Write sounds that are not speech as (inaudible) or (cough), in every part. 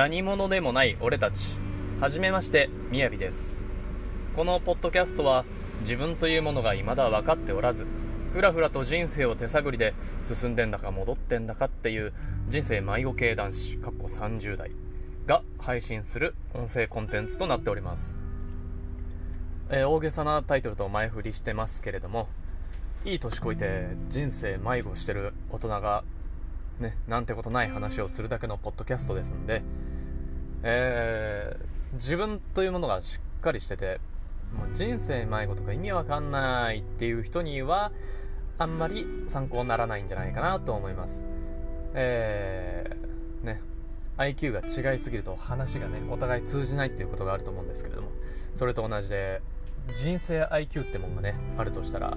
何者でもない俺たち。はじめましてみやびです。このポッドキャストは自分というものが未だ分かっておらずふらふらと人生を手探りで進んでんだか戻ってんだかっていう人生迷子系男子かっこ30代が配信する音声コンテンツとなっております、えー大げさなタイトルと前振りしてますけれどもいい年こいて人生迷子してる大人がねなんてことない話をするだけのポッドキャストですんでえー自分というものがしっかりしててもう人生迷子とか意味わかんないっていう人にはあんまり参考にならないんじゃないかなと思います。えー、ね IQ が違いすぎると話がねお互い通じないっていうことがあると思うんですけれどもそれと同じで人生 IQ ってもんがねあるとしたら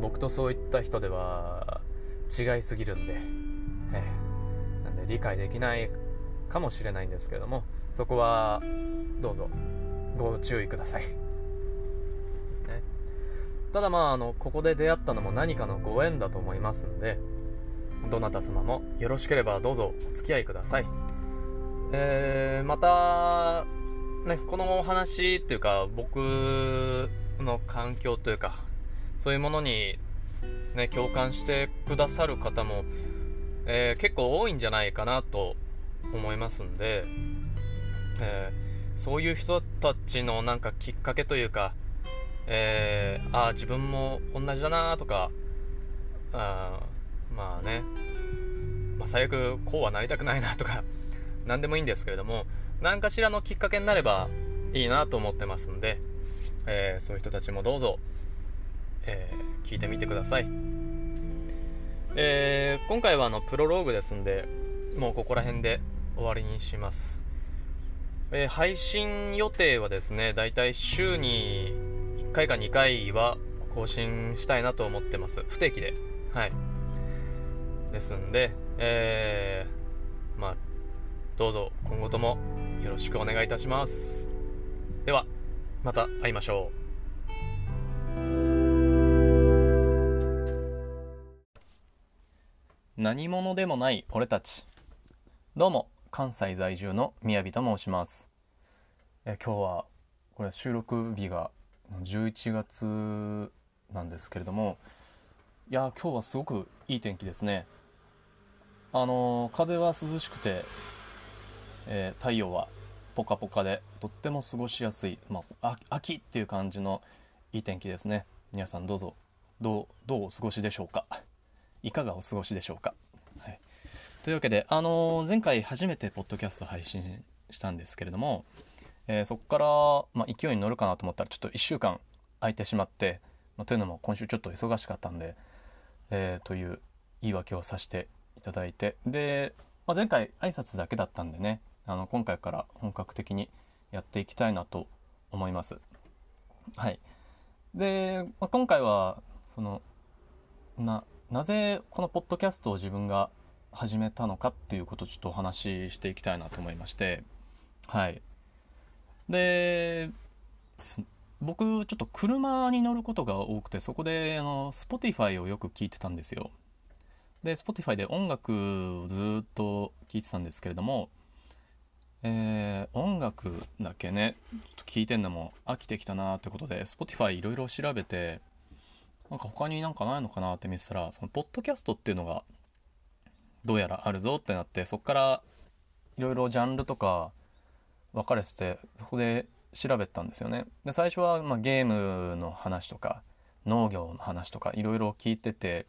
僕とそういった人では違いすぎるんで、ええなんで理解できないかもしれないんですけどもそこはどうぞ。ご注意ください。ですね。ただまああのここで出会ったのも何かのご縁だと思いますんでどなた様もよろしければどうぞお付き合いください。えー、またねこのお話っていうか僕の環境というかそういうものにね共感してくださる方も、えー結構多いんじゃないかなと思いますんで、えーそういう人たちのなんかきっかけというか、えー、ああ自分も同じだなとかあまあね、まあ、最悪こうはなりたくないなとか (laughs) 何でもいいんですけれども何かしらのきっかけになればいいなと思ってますんで、えーそういう人たちもどうぞ、えー聞いてみてください、えー今回はあのプロローグですんでもうここら辺で終わりにします、えー配信予定はですねだいたい週に1回か2回は更新したいなと思ってます。不定期で。はい。ですんでえーまあどうぞ今後ともよろしくお願いいたします。ではまた会いましょう。何者でもない俺たち。どうも。関西在住のみやびと申します。え今日はこれ収録日が11月なんですけれどもいや今日はすごくいい天気ですね。あの風は涼しくてえー太陽はポカポカでとっても過ごしやすい、まあ、秋っていう感じのいい天気ですね。皆さんどうぞどうどうお過ごしでしょうか？いかがお過ごしでしょうか、というわけで、あのー前回初めてポッドキャスト配信したんですけれども、えーそこから、まあ、勢いに乗るかなと思ったらちょっと1週間空いてしまって、まあというのも今週ちょっと忙しかったんで、えーという言い訳をさせていただいてで、まあ、前回挨拶だけだったんでねあの今回から本格的にやっていきたいなと思います。はい。で、まあ、今回はそのななぜこのポッドキャストを自分が始めたのかっていうことをちょっとお話ししていきたいなと思いましてはい。で僕ちょっと車に乗ることが多くてそこであの Spotify をよく聞いてたんですよ。で Spotify で音楽をずっと聞いてたんですけれどもえー音楽だけねちょっと聞いてんのも飽きてきたなってことで Spotify いろいろ調べてなんか他になんかないのかなって見てたらそのポッドキャストっていうのがどうやらあるぞってなってそこからいろいろジャンルとか分かれててそこで調べたんですよね。で最初はまあゲームの話とか農業の話とかいろいろ聞いてて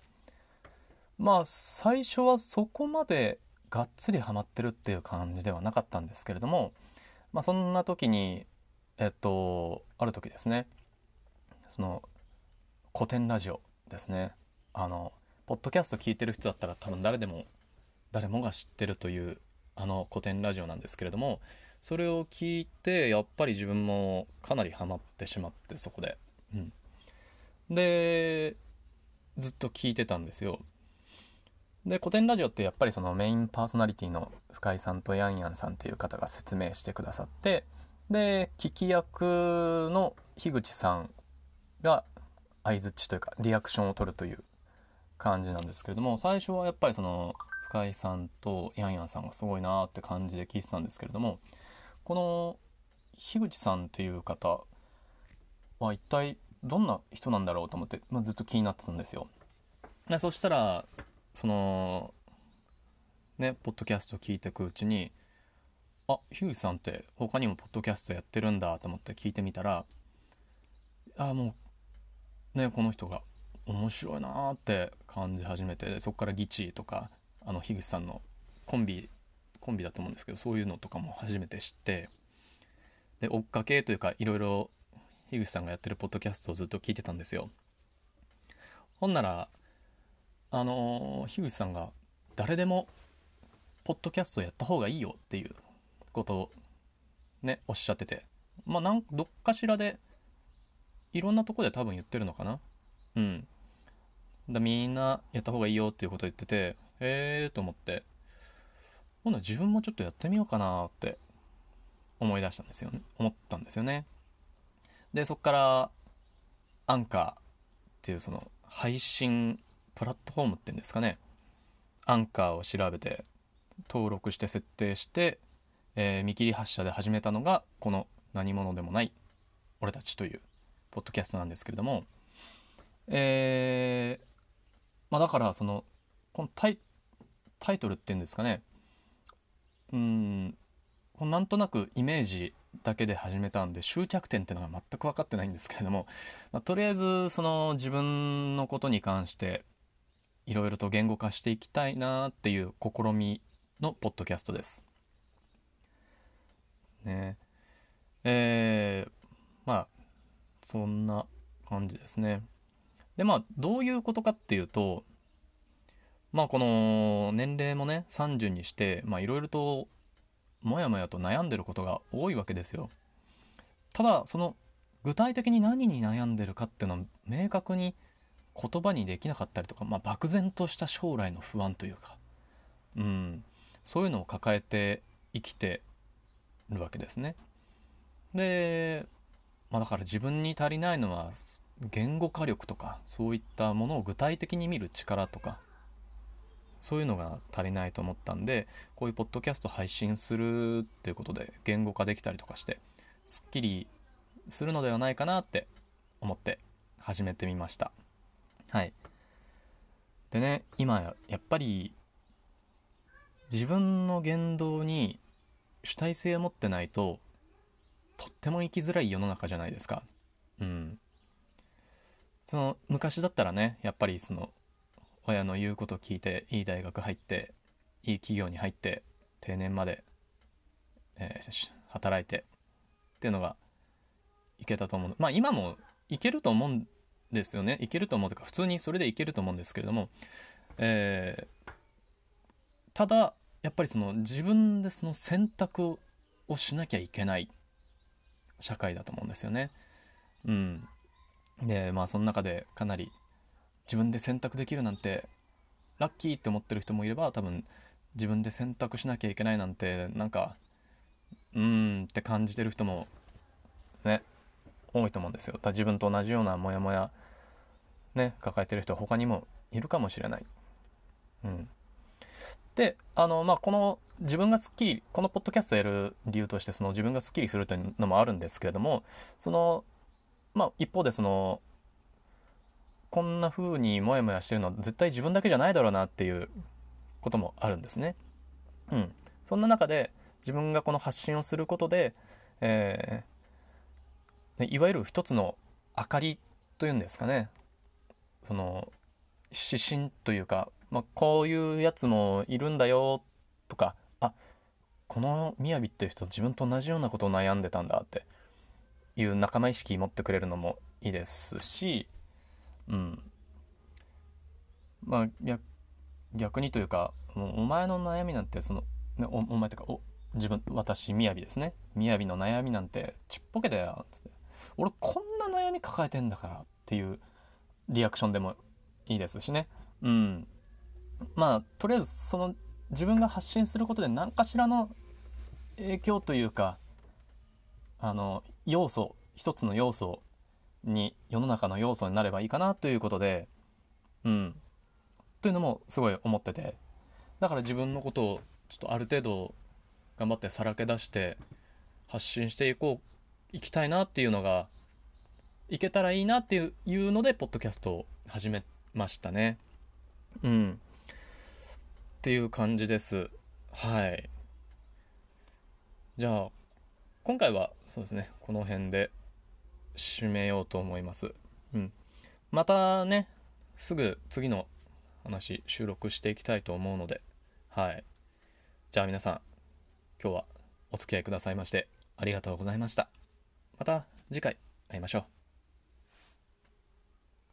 まあ最初はそこまでがっつりハマってるっていう感じではなかったんですけれどもまあそんな時にえっとある時ですねその古典ラジオですね。あのポッドキャスト聞いてる人だったら多分誰でも誰もが知ってるというあの古典ラジオなんですけれどもそれを聞いてやっぱり自分もかなりハマってしまってそこで、うん、でずっと聞いてたんですよ。で古典ラジオってやっぱりそのメインパーソナリティの深井さんとヤンヤンさんっていう方が説明してくださってで聞き役の樋口さんが相づちというかリアクションを取るという感じなんですけれども最初はやっぱりそのカイさんとヤンヤンさんがすごいなって感じで聞いてたんですけれどもこの樋口さんという方は一体どんな人なんだろうと思って、まあ、ずっと気になってたんですよ。でそしたらそのねポッドキャスト聞いてくうちにあ樋口さんって他にもポッドキャストやってるんだと思って聞いてみたらあもうねこの人が面白いなーって感じ始めてそこからギチとかあの樋口さんのコンビコンビだと思うんですけどそういうのとかも初めて知ってで追っかけというかいろいろ樋口さんがやってるポッドキャストをずっと聞いてたんですよ。ほんならあの樋口さんが誰でもポッドキャストやった方がいいよっていうことをねおっしゃっててまあなんどっかしらでいろんなとこで多分言ってるのかな。うん。だみんなやった方がいいよっていうことを言っててへえーと思って。今度自分もちょっとやってみようかなって思い出したんですよね。思ったんですよね。でそっからアンカーっていうその配信プラットフォームっていうんですかね。アンカーを調べて登録して設定して、えー、見切り発車で始めたのがこの何者でもない俺たちというポッドキャストなんですけれども。えー、まあだからそのこのタイトルっていうんですかねうんなんとなくイメージだけで始めたんで終着点っていうのが全く分かってないんですけれども、まあ、とりあえずその自分のことに関していろいろと言語化していきたいなっていう試みのポッドキャストです。ねえー、まあそんな感じですね。でまあどういうことかっていうとまあこの年齢もね30にしていろいろともやもやと悩んでることが多いわけですよ。ただその具体的に何に悩んでるかっていうのは明確に言葉にできなかったりとか、まあ、漠然とした将来の不安というか、うん、そういうのを抱えて生きてるわけですね。で、まあ、だから自分に足りないのは言語化力とかそういったものを具体的に見る力とかそういうのが足りないと思ったんでこういうポッドキャスト配信するっていうことで言語化できたりとかしてすっきりするのではないかなって思って始めてみました。はい。でね今やっぱり自分の言動に主体性を持ってないととっても生きづらい世の中じゃないですか。うん。その昔だったらねやっぱりその親の言うことを聞いていい大学入っていい企業に入って定年まで、えー、働いてっていうのがいけたと思うまあ今もいけると思うんですよね。いけると思うというか普通にそれでいけると思うんですけれども、えー、ただやっぱりその自分でその選択をしなきゃいけない社会だと思うんですよね。うん、でまあその中でかなり自分で選択できるなんてラッキーって思ってる人もいれば多分自分で選択しなきゃいけないなんてなんかうーんって感じてる人もね多いと思うんですよだ自分と同じようなモヤモヤね抱えてる人は他にもいるかもしれない。うん、であのまあこの自分がすっきりこのポッドキャストやる理由としてその自分がすっきりするというのもあるんですけれどもそのまあ一方でそのこんな風にモヤモヤしてるのは絶対自分だけじゃないだろうなっていうこともあるんですね。うん、そんな中で自分がこの発信をすることで、えー、いわゆる一つの明かりというんですかねその指針というか、まあ、こういうやつもいるんだよとかあこの雅っていう人自分と同じようなことを悩んでたんだっていう仲間意識持ってくれるのもいいですしうん。まあ逆逆にというかもうお前の悩みなんてその、ね、おお前というかお自分私みやびですね。みやびの悩みなんてちっぽけだよ俺こんな悩み抱えてんだからっていうリアクションでもいいですしね。うん。まあとりあえずその自分が発信することで何かしらの影響というかあの要素一つの要素に世の中の要素になればいいかなということでうん。というのもすごい思っててだから自分のことをちょっとある程度頑張ってさらけ出して発信していこういきたいなっていうのがいけたらいいなっていうのでポッドキャストを始めましたね。うん。っていう感じです。はい。じゃあ今回はそうですねこの辺で締めようと思います。うん。またねすぐ次の話収録していきたいと思うのではい。じゃあ皆さん今日はお付き合いくださいましてありがとうございました。また次回会いましょう。